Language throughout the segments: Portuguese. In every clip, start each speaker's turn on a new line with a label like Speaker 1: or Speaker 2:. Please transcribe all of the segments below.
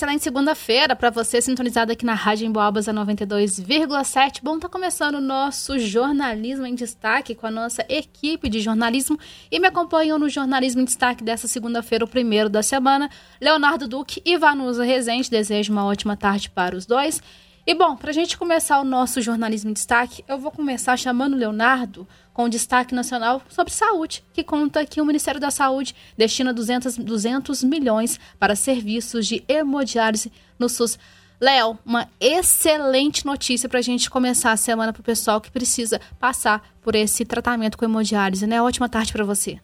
Speaker 1: excelente segunda-feira para você sintonizado aqui na Rádio Emboabas a 92,7. Bom, tá começando o nosso jornalismo em destaque com a nossa equipe de jornalismo e me acompanham no jornalismo em destaque dessa segunda-feira, o primeiro da semana, Leonardo Duque e Vanusa Rezende. Desejo uma ótima tarde para os dois. E bom, para a gente começar o nosso jornalismo em destaque, eu vou começar chamando o Leonardo com destaque nacional sobre saúde, que conta que o Ministério da Saúde destina 200, 200 milhões para serviços de hemodiálise no SUS. Léo, uma excelente notícia para a gente começar a semana para o pessoal que precisa passar por esse tratamento com hemodiálise, né? Ótima tarde para você.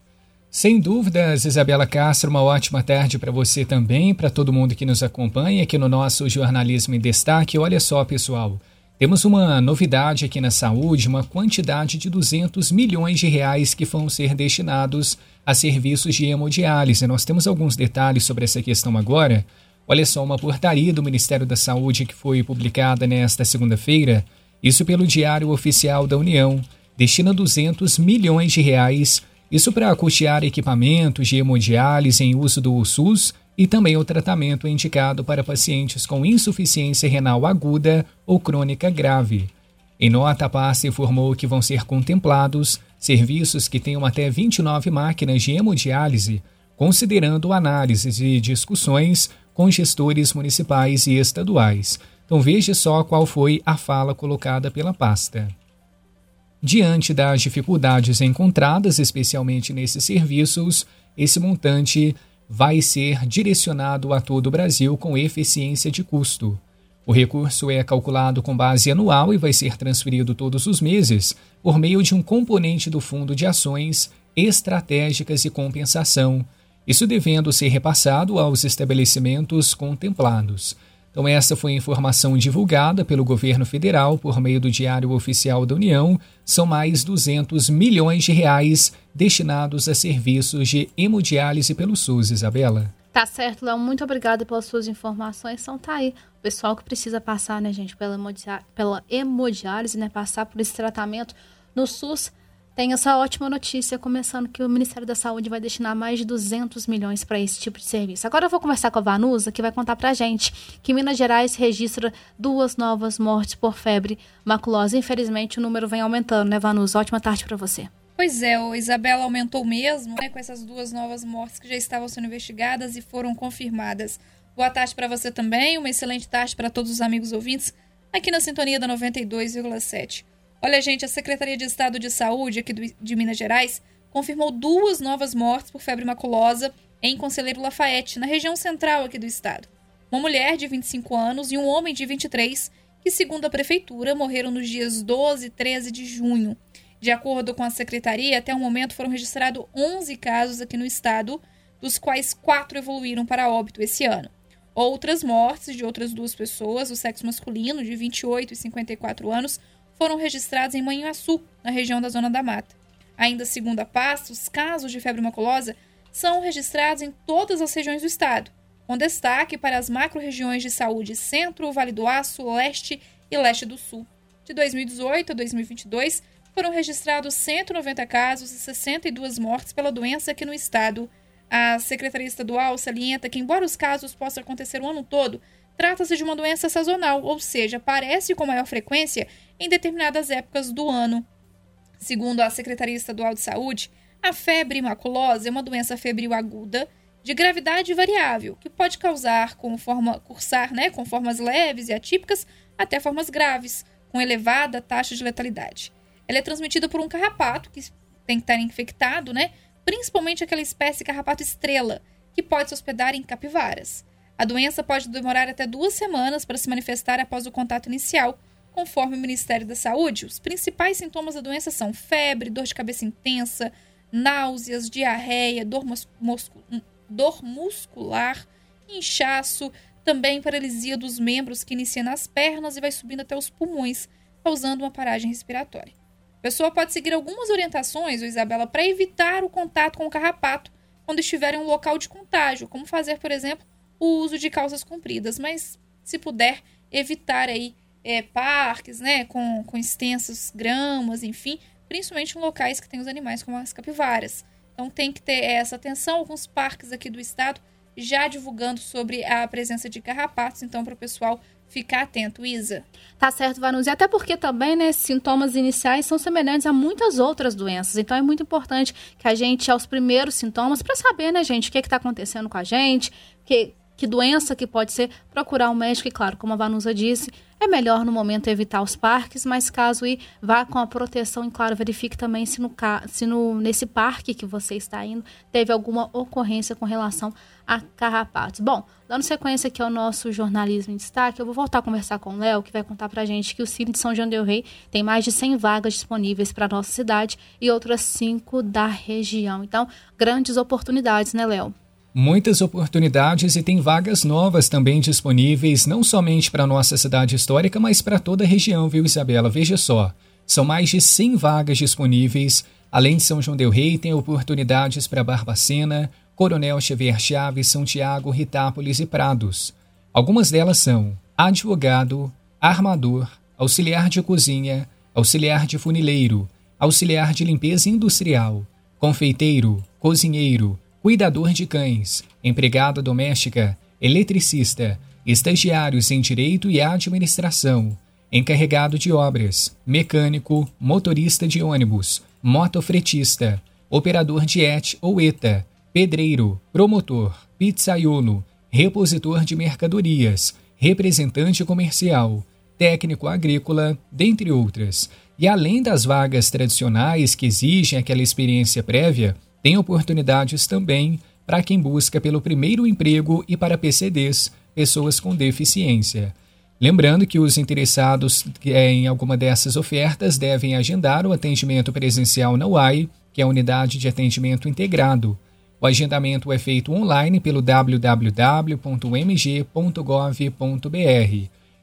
Speaker 2: Sem dúvidas, Isabela Castro, uma ótima tarde para você também, para todo mundo que nos acompanha aqui no nosso Jornalismo em Destaque. Olha só, pessoal, temos uma novidade aqui na saúde, uma quantidade de 200 milhões de reais que vão ser destinados a serviços de hemodiálise. Nós temos alguns detalhes sobre essa questão agora. Olha só, uma portaria do Ministério da Saúde que foi publicada nesta segunda-feira, isso pelo Diário Oficial da União, destina 200 milhões de reais, isso para custear equipamentos de hemodiálise em uso do SUS e também o tratamento indicado para pacientes com insuficiência renal aguda ou crônica grave. Em nota, a pasta informou que vão ser contemplados serviços que tenham até 29 máquinas de hemodiálise, considerando análises e discussões com gestores municipais e estaduais. Então veja só qual foi a fala colocada pela pasta. Diante das dificuldades encontradas, especialmente nesses serviços, esse montante vai ser direcionado a todo o Brasil com eficiência de custo. O recurso é calculado com base anual e vai ser transferido todos os meses por meio de um componente do Fundo de Ações Estratégicas e Compensação, isso devendo ser repassado aos estabelecimentos contemplados. Então, essa foi a informação divulgada pelo governo federal por meio do Diário Oficial da União. São mais 200 milhões de reais destinados a serviços de hemodiálise pelo SUS, Isabela.
Speaker 1: Tá certo, Léo. Muito obrigada pelas suas informações. Então tá aí. O pessoal que precisa passar, né, gente, pela, pela hemodiálise, né, passar por esse tratamento no SUS tem essa ótima notícia, começando que o Ministério da Saúde vai destinar mais de 200 milhões para esse tipo de serviço. Agora eu vou conversar com a Vanusa, que vai contar para a gente que Minas Gerais registra duas novas mortes por febre maculosa. Infelizmente, o número vem aumentando, né, Vanusa? Ótima tarde para você.
Speaker 3: Pois é, o Isabela aumentou mesmo, né, com essas duas novas mortes que já estavam sendo investigadas e foram confirmadas. Boa tarde para você também, uma excelente tarde para todos os amigos ouvintes aqui na sintonia da 92,7. Olha, gente, a Secretaria de Estado de Saúde aqui do, de Minas Gerais confirmou duas novas mortes por febre maculosa em Conselheiro Lafayette, na região central aqui do estado. Uma mulher de 25 anos e um homem de 23, que, segundo a prefeitura, morreram nos dias 12 e 13 de junho. De acordo com a secretaria, até o momento foram registrados 11 casos aqui no estado, dos quais quatro evoluíram para óbito esse ano. Outras mortes de outras duas pessoas, do sexo masculino, de 28 e 54 anos, foram registrados em Manhuaçu, na região da Zona da Mata. Ainda segundo a pasta, os casos de febre maculosa são registrados em todas as regiões do estado, com destaque para as macro-regiões de saúde Centro, Vale do Aço, Leste e Leste do Sul. De 2018 a 2022, foram registrados 190 casos e 62 mortes pela doença aqui no estado. A Secretaria Estadual salienta que, embora os casos possam acontecer o ano todo, trata-se de uma doença sazonal, ou seja, aparece com maior frequência em determinadas épocas do ano. Segundo a Secretaria Estadual de Saúde, a febre maculosa é uma doença febril aguda de gravidade variável, que pode causar com forma cursar, né, com formas leves e atípicas até formas graves, com elevada taxa de letalidade. Ela é transmitida por um carrapato que tem que estar infectado, né, principalmente aquela espécie carrapato estrela, que pode se hospedar em capivaras. A doença pode demorar até duas semanas para se manifestar após o contato inicial, conforme o Ministério da Saúde. Os principais sintomas da doença são febre, dor de cabeça intensa, náuseas, diarreia, dor, dor muscular, inchaço, também paralisia dos membros que inicia nas pernas e vai subindo até os pulmões, causando uma paragem respiratória. A pessoa pode seguir algumas orientações, Isabela, para evitar o contato com o carrapato quando estiver em um local de contágio, como fazer, por exemplo, o uso de calças compridas, mas se puder evitar aí é, parques, né, com, com extensas gramas, enfim, principalmente em locais que tem os animais como as capivaras. Então tem que ter essa atenção. Alguns parques aqui do estado já divulgando sobre a presença de carrapatos, então para o pessoal ficar atento, Isa.
Speaker 1: Tá certo, Vanusa. Até porque também, né, sintomas iniciais são semelhantes a muitas outras doenças. Então é muito importante que a gente, aos primeiros sintomas, para saber, né, gente, o que está acontecendo com a gente, que que doença que pode ser, procurar um médico. E claro, como a Vanusa disse, é melhor no momento evitar os parques, mas caso ir, vá com a proteção e, claro, verifique também se, no, se no, nesse parque que você está indo teve alguma ocorrência com relação a carrapatos. Bom, dando sequência aqui ao nosso jornalismo em destaque, eu vou voltar a conversar com o Léo, que vai contar pra gente que o Cine de São João del Rei tem mais de 100 vagas disponíveis para nossa cidade e outras 5 da região. Então, grandes oportunidades, né, Léo?
Speaker 2: Muitas oportunidades e tem vagas novas também disponíveis, não somente para a nossa cidade histórica, mas para toda a região, viu, Isabela? Veja só, são mais de 100 vagas disponíveis. Além de São João del Rei, tem oportunidades para Barbacena, Coronel Xavier Chaves, São Tiago, Ritápolis e Prados. Algumas delas são advogado, armador, auxiliar de cozinha, auxiliar de funileiro, auxiliar de limpeza industrial, confeiteiro, cozinheiro, cuidador de cães, empregada doméstica, eletricista, estagiários em direito e administração, encarregado de obras, mecânico, motorista de ônibus, motofretista, operador de ET ou ETA, pedreiro, promotor, pizzaiolo, repositor de mercadorias, representante comercial, técnico agrícola, dentre outras. E além das vagas tradicionais que exigem aquela experiência prévia, tem oportunidades também para quem busca pelo primeiro emprego e para PCDs, pessoas com deficiência. Lembrando que os interessados em alguma dessas ofertas devem agendar o atendimento presencial na UAI, que é a Unidade de Atendimento Integrado. O agendamento é feito online pelo www.mg.gov.br.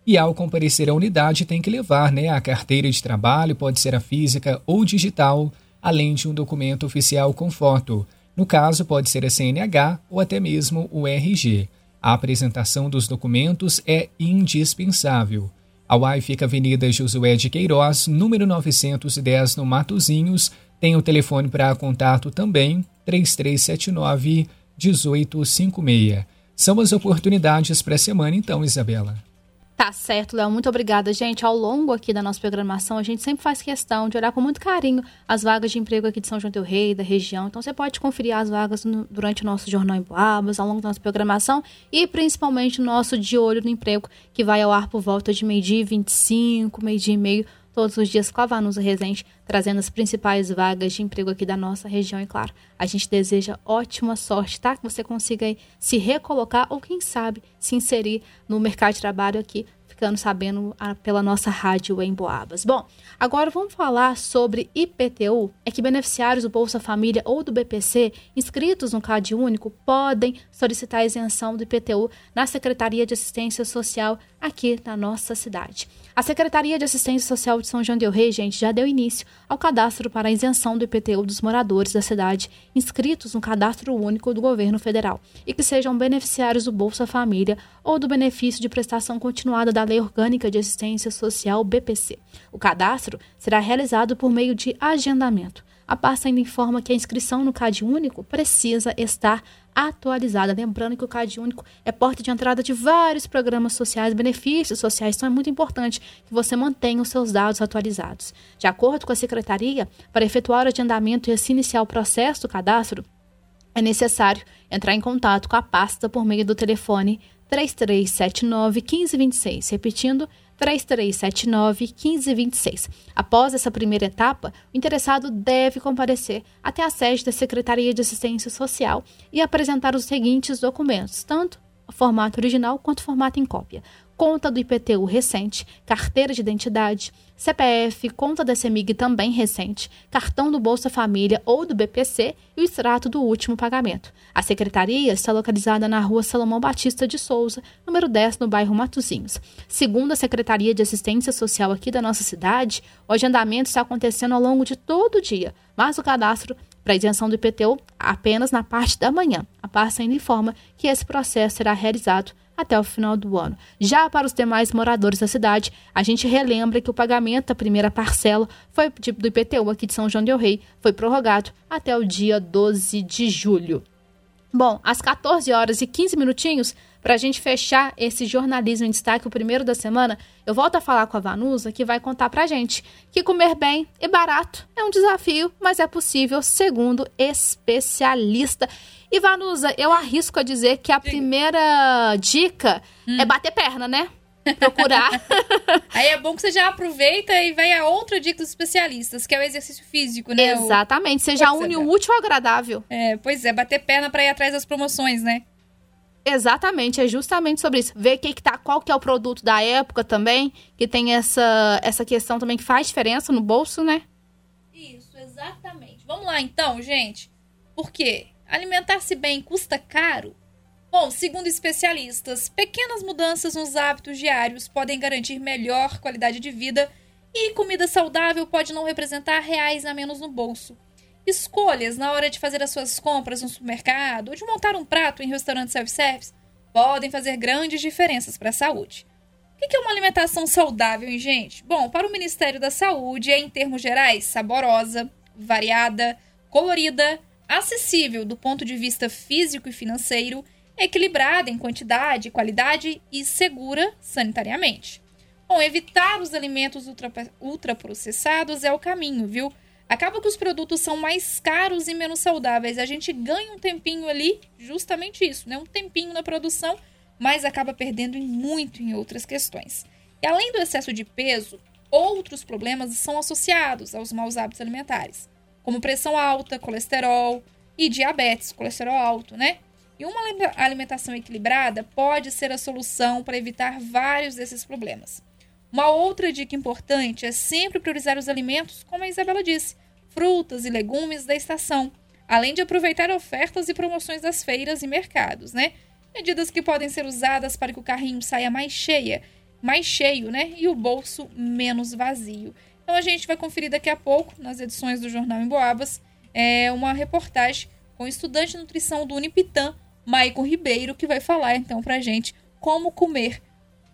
Speaker 2: E ao comparecer à unidade tem que levar né, a carteira de trabalho, pode ser a física ou digital, além de um documento oficial com foto. No caso, pode ser a CNH ou até mesmo o RG. A apresentação dos documentos é indispensável. A UAI fica Avenida Josué de Queiroz, número 910, no Matozinhos. Tem o telefone para contato também, 3379 1856. São as oportunidades para a semana, então, Isabela.
Speaker 1: Tá certo, Léo. Muito obrigada, gente. Ao longo aqui da nossa programação, a gente sempre faz questão de olhar com muito carinho as vagas de emprego aqui de São João del Rei, da região. Então, você pode conferir as vagas no, durante o nosso Jornal em Boabas, ao longo da nossa programação e principalmente o nosso De Olho no Emprego, que vai ao ar por volta de meio-dia e 25, meio-dia e meio todos os dias com a Vanusa Resente, trazendo as principais vagas de emprego aqui da nossa região. E claro, a gente deseja ótima sorte, tá? Que você consiga se recolocar ou, quem sabe, se inserir no mercado de trabalho aqui ficando sabendo a, pela nossa rádio em Boabas. Bom, agora vamos falar sobre IPTU. É que beneficiários do Bolsa Família ou do BPC inscritos no CAD Único podem solicitar a isenção do IPTU na Secretaria de Assistência Social aqui na nossa cidade. A Secretaria de Assistência Social de São João del Rei, gente, já deu início ao cadastro para a isenção do IPTU dos moradores da cidade inscritos no cadastro único do governo federal e que sejam beneficiários do Bolsa Família ou do benefício de prestação continuada da Lei Orgânica de Assistência Social BPC. O cadastro será realizado por meio de agendamento. A pasta ainda informa que a inscrição no CAD único precisa estar atualizada. Lembrando que o CAD único é porta de entrada de vários programas sociais, benefícios sociais, então é muito importante que você mantenha os seus dados atualizados. De acordo com a Secretaria, para efetuar o agendamento e assim iniciar o processo do cadastro, é necessário entrar em contato com a pasta por meio do telefone 3379 1526. Repetindo, 3379 1526. Após essa primeira etapa, o interessado deve comparecer até a sede da Secretaria de Assistência Social e apresentar os seguintes documentos, tanto formato original quanto formato em cópia: conta do IPTU recente, carteira de identidade, CPF, conta da CEMIG também recente, cartão do Bolsa Família ou do BPC e o extrato do último pagamento. A secretaria está localizada na rua Salomão Batista de Souza, número 10, no bairro Matozinhos. Segundo a Secretaria de Assistência Social aqui da nossa cidade, o agendamento está acontecendo ao longo de todo o dia, mas o cadastro para isenção do IPTU apenas na parte da manhã. A pasta ainda informa que esse processo será realizado até o final do ano. Já para os demais moradores da cidade, a gente relembra que o pagamento da primeira parcela foi do IPTU aqui de São João del Rei foi prorrogado até o dia 12 de julho. Bom, às 14 horas e 15 minutinhos, para a gente fechar esse jornalismo em destaque, o primeiro da semana, eu volto a falar com a Vanusa, que vai contar para a gente que comer bem e barato é um desafio, mas é possível, segundo especialista. E Vanusa, eu arrisco a dizer que a primeira dica hum. é bater perna, né? Procurar.
Speaker 3: Aí é bom que você já aproveita e vai a outra dica dos especialistas, que é o exercício físico, né?
Speaker 1: Exatamente. Você já une o útil ao agradável.
Speaker 3: É, pois é, bater perna para ir atrás das promoções, né?
Speaker 1: Exatamente, é justamente sobre isso. Ver que, que tá, qual que é o produto da época também, que tem essa, essa questão também que faz diferença no bolso, né?
Speaker 3: Isso, exatamente. Vamos lá então, gente. Por quê? Alimentar-se bem custa caro? Bom, segundo especialistas, pequenas mudanças nos hábitos diários podem garantir melhor qualidade de vida e comida saudável pode não representar reais a menos no bolso. Escolhas na hora de fazer as suas compras no supermercado ou de montar um prato em restaurante self-service podem fazer grandes diferenças para a saúde. O que é uma alimentação saudável, hein, gente? Bom, para o Ministério da Saúde é, em termos gerais, saborosa, variada, colorida, acessível do ponto de vista físico e financeiro equilibrada em quantidade, qualidade e segura sanitariamente. Bom, evitar os alimentos ultra, ultraprocessados é o caminho, viu? Acaba que os produtos são mais caros e menos saudáveis. A gente ganha um tempinho ali, justamente isso, né? Um tempinho na produção, mas acaba perdendo muito em outras questões. E além do excesso de peso, outros problemas são associados aos maus hábitos alimentares, como pressão alta, colesterol e diabetes, colesterol alto, né? E uma alimentação equilibrada pode ser a solução para evitar vários desses problemas. Uma outra dica importante é sempre priorizar os alimentos, como a Isabela disse, frutas e legumes da estação, além de aproveitar ofertas e promoções das feiras e mercados, né? Medidas que podem ser usadas para que o carrinho saia mais cheia, mais cheio, né? E o bolso menos vazio. Então a gente vai conferir daqui a pouco, nas edições do Jornal em Boabas, é uma reportagem com estudante de nutrição do Unipitam, Maicon Ribeiro, que vai falar então pra gente como comer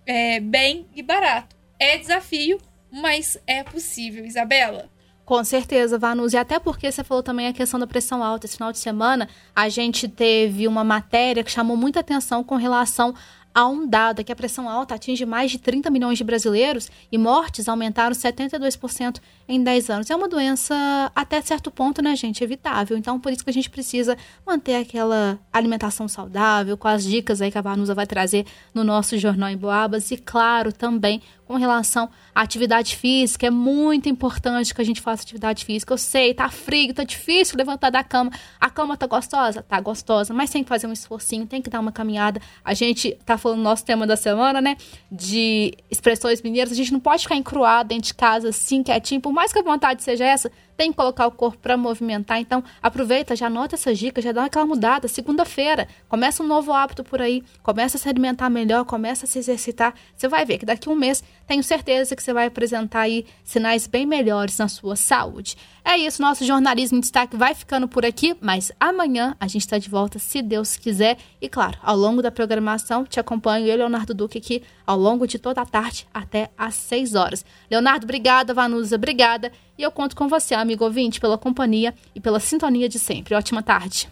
Speaker 3: é, bem e barato. É desafio, mas é possível, Isabela.
Speaker 1: Com certeza, Vanus. E até porque você falou também a questão da pressão alta. Esse final de semana, a gente teve uma matéria que chamou muita atenção com relação Há um dado que a pressão alta atinge mais de 30 milhões de brasileiros e mortes aumentaram 72% em 10 anos. É uma doença, até certo ponto, né, gente, evitável. Então, por isso que a gente precisa manter aquela alimentação saudável, com as dicas aí que a Vanusa vai trazer no nosso Jornal em Boabas. E, claro, também com relação à atividade física. É muito importante que a gente faça atividade física. Eu sei, tá frio, tá difícil levantar da cama. A cama tá gostosa? Tá gostosa, mas tem que fazer um esforcinho, tem que dar uma caminhada. A gente tá falando no nosso tema da semana, né? De expressões mineiras. A gente não pode ficar encruado dentro de casa assim, quietinho. Por mais que a vontade seja essa, tem que colocar o corpo para movimentar. Então, aproveita, já anota essas dicas, já dá aquela mudada. Segunda-feira, começa um novo hábito por aí. Começa a se alimentar melhor, começa a se exercitar. Você vai ver que daqui a um mês, tenho certeza que você vai apresentar aí sinais bem melhores na sua saúde. É isso, nosso jornalismo em destaque vai ficando por aqui, mas amanhã a gente está de volta, se Deus quiser. E claro, ao longo da programação, te acompanho eu, Leonardo Duque, aqui ao longo de toda a tarde até às 6 horas. Leonardo, obrigada. Vanusa, obrigada. E eu conto com você, amigo ouvinte, pela companhia e pela sintonia de sempre. Ótima tarde.